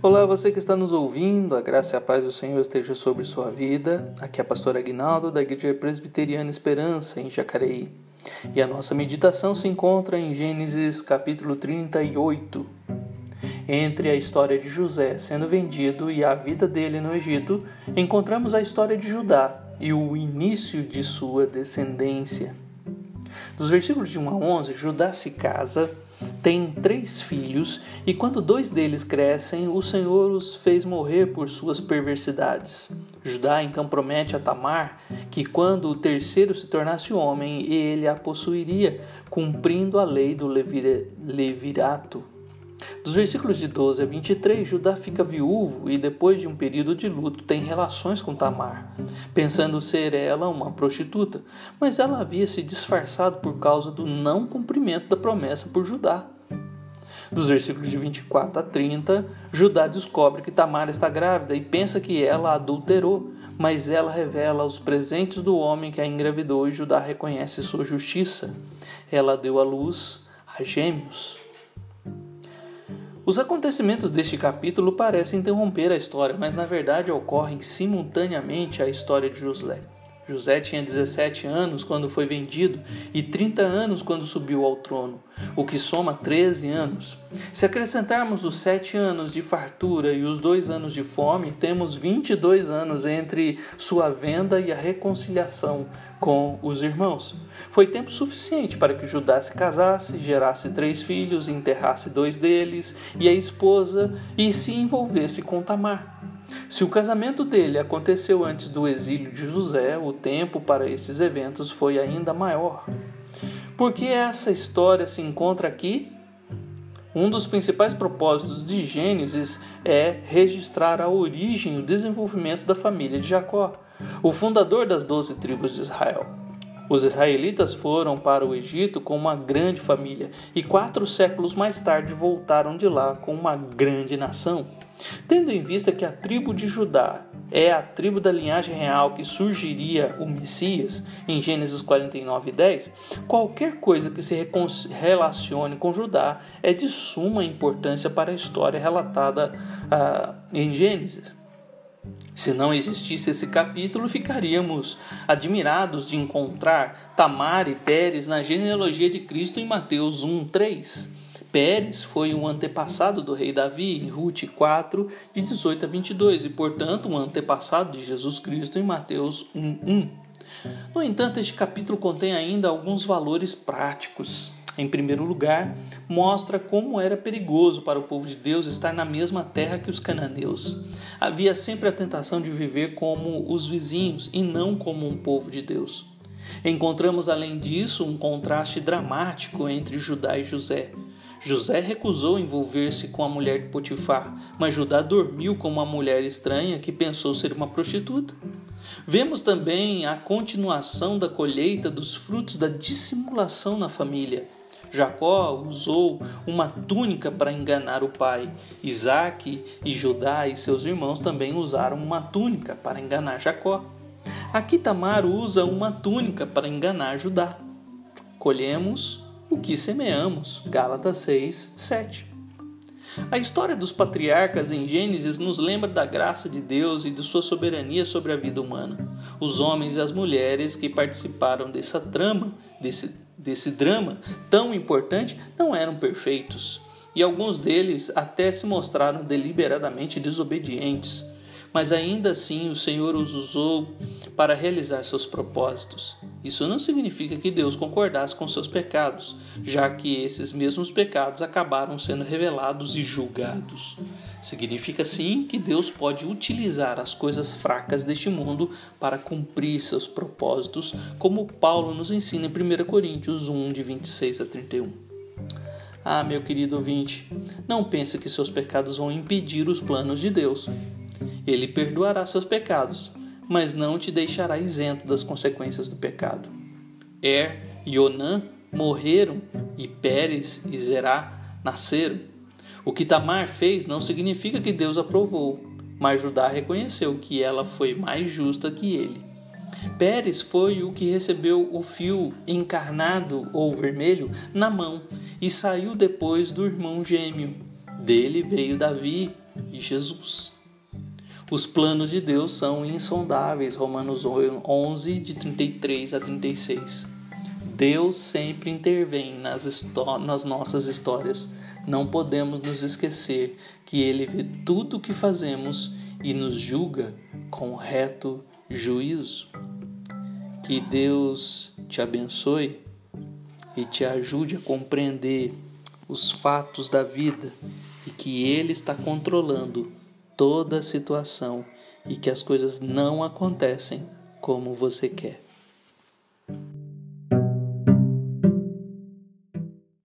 Olá, você que está nos ouvindo, a graça e a paz do Senhor esteja sobre sua vida. Aqui é a pastora Aguinaldo da Igreja Presbiteriana Esperança, em Jacareí. E a nossa meditação se encontra em Gênesis capítulo 38. Entre a história de José sendo vendido e a vida dele no Egito, encontramos a história de Judá e o início de sua descendência. Dos versículos de 1 a 11, Judá se casa tem três filhos, e quando dois deles crescem, o Senhor os fez morrer por suas perversidades. Judá então promete a Tamar que quando o terceiro se tornasse homem, ele a possuiria, cumprindo a lei do levirato. Dos versículos de 12 a 23, Judá fica viúvo e, depois de um período de luto, tem relações com Tamar, pensando ser ela uma prostituta, mas ela havia se disfarçado por causa do não cumprimento da promessa por Judá. Dos versículos de 24 a 30, Judá descobre que Tamar está grávida e pensa que ela adulterou, mas ela revela os presentes do homem que a engravidou e Judá reconhece sua justiça. Ela deu à luz a gêmeos. Os acontecimentos deste capítulo parecem interromper a história, mas na verdade ocorrem simultaneamente à história de José. José tinha 17 anos quando foi vendido e 30 anos quando subiu ao trono, o que soma 13 anos. Se acrescentarmos os 7 anos de fartura e os 2 anos de fome, temos 22 anos entre sua venda e a reconciliação com os irmãos. Foi tempo suficiente para que Judá se casasse, gerasse três filhos, enterrasse dois deles e a esposa e se envolvesse com Tamar. Se o casamento dele aconteceu antes do exílio de José, o tempo para esses eventos foi ainda maior. Por que essa história se encontra aqui? Um dos principais propósitos de Gênesis é registrar a origem e o desenvolvimento da família de Jacó, o fundador das doze tribos de Israel. Os israelitas foram para o Egito com uma grande família e quatro séculos mais tarde voltaram de lá com uma grande nação. Tendo em vista que a tribo de Judá é a tribo da linhagem real que surgiria o Messias, em Gênesis 49 10, qualquer coisa que se relacione com Judá é de suma importância para a história relatada uh, em Gênesis. Se não existisse esse capítulo, ficaríamos admirados de encontrar Tamar e Pérez na genealogia de Cristo em Mateus 1, 3. Pérez foi um antepassado do rei Davi em Ruth 4, de 18 a 22, e portanto um antepassado de Jesus Cristo em Mateus 1, 1. No entanto, este capítulo contém ainda alguns valores práticos. Em primeiro lugar, mostra como era perigoso para o povo de Deus estar na mesma terra que os cananeus. Havia sempre a tentação de viver como os vizinhos e não como um povo de Deus. Encontramos, além disso, um contraste dramático entre Judá e José. José recusou envolver-se com a mulher de Potifar, mas Judá dormiu com uma mulher estranha que pensou ser uma prostituta. Vemos também a continuação da colheita dos frutos da dissimulação na família. Jacó usou uma túnica para enganar o pai. Isaac e Judá e seus irmãos também usaram uma túnica para enganar Jacó. Aqui Tamar usa uma túnica para enganar Judá. Colhemos o que semeamos. Gálatas 6, 7. A história dos patriarcas em Gênesis nos lembra da graça de Deus e de sua soberania sobre a vida humana. Os homens e as mulheres que participaram dessa trama, desse, desse drama tão importante, não eram perfeitos. E alguns deles até se mostraram deliberadamente desobedientes mas ainda assim o Senhor os usou para realizar seus propósitos. Isso não significa que Deus concordasse com seus pecados, já que esses mesmos pecados acabaram sendo revelados e julgados. Significa sim que Deus pode utilizar as coisas fracas deste mundo para cumprir seus propósitos, como Paulo nos ensina em 1 Coríntios 1, de 26 a 31. Ah, meu querido ouvinte, não pense que seus pecados vão impedir os planos de Deus. Ele perdoará seus pecados, mas não te deixará isento das consequências do pecado. Er e Onã morreram e Pérez e Zerá nasceram. O que Tamar fez não significa que Deus aprovou, mas Judá reconheceu que ela foi mais justa que ele. Pérez foi o que recebeu o fio encarnado ou vermelho na mão e saiu depois do irmão gêmeo. Dele veio Davi, e Jesus. Os planos de Deus são insondáveis, Romanos 11, de 33 a 36. Deus sempre intervém nas, nas nossas histórias. Não podemos nos esquecer que Ele vê tudo o que fazemos e nos julga com reto juízo. Que Deus te abençoe e te ajude a compreender os fatos da vida e que Ele está controlando toda situação e que as coisas não acontecem como você quer.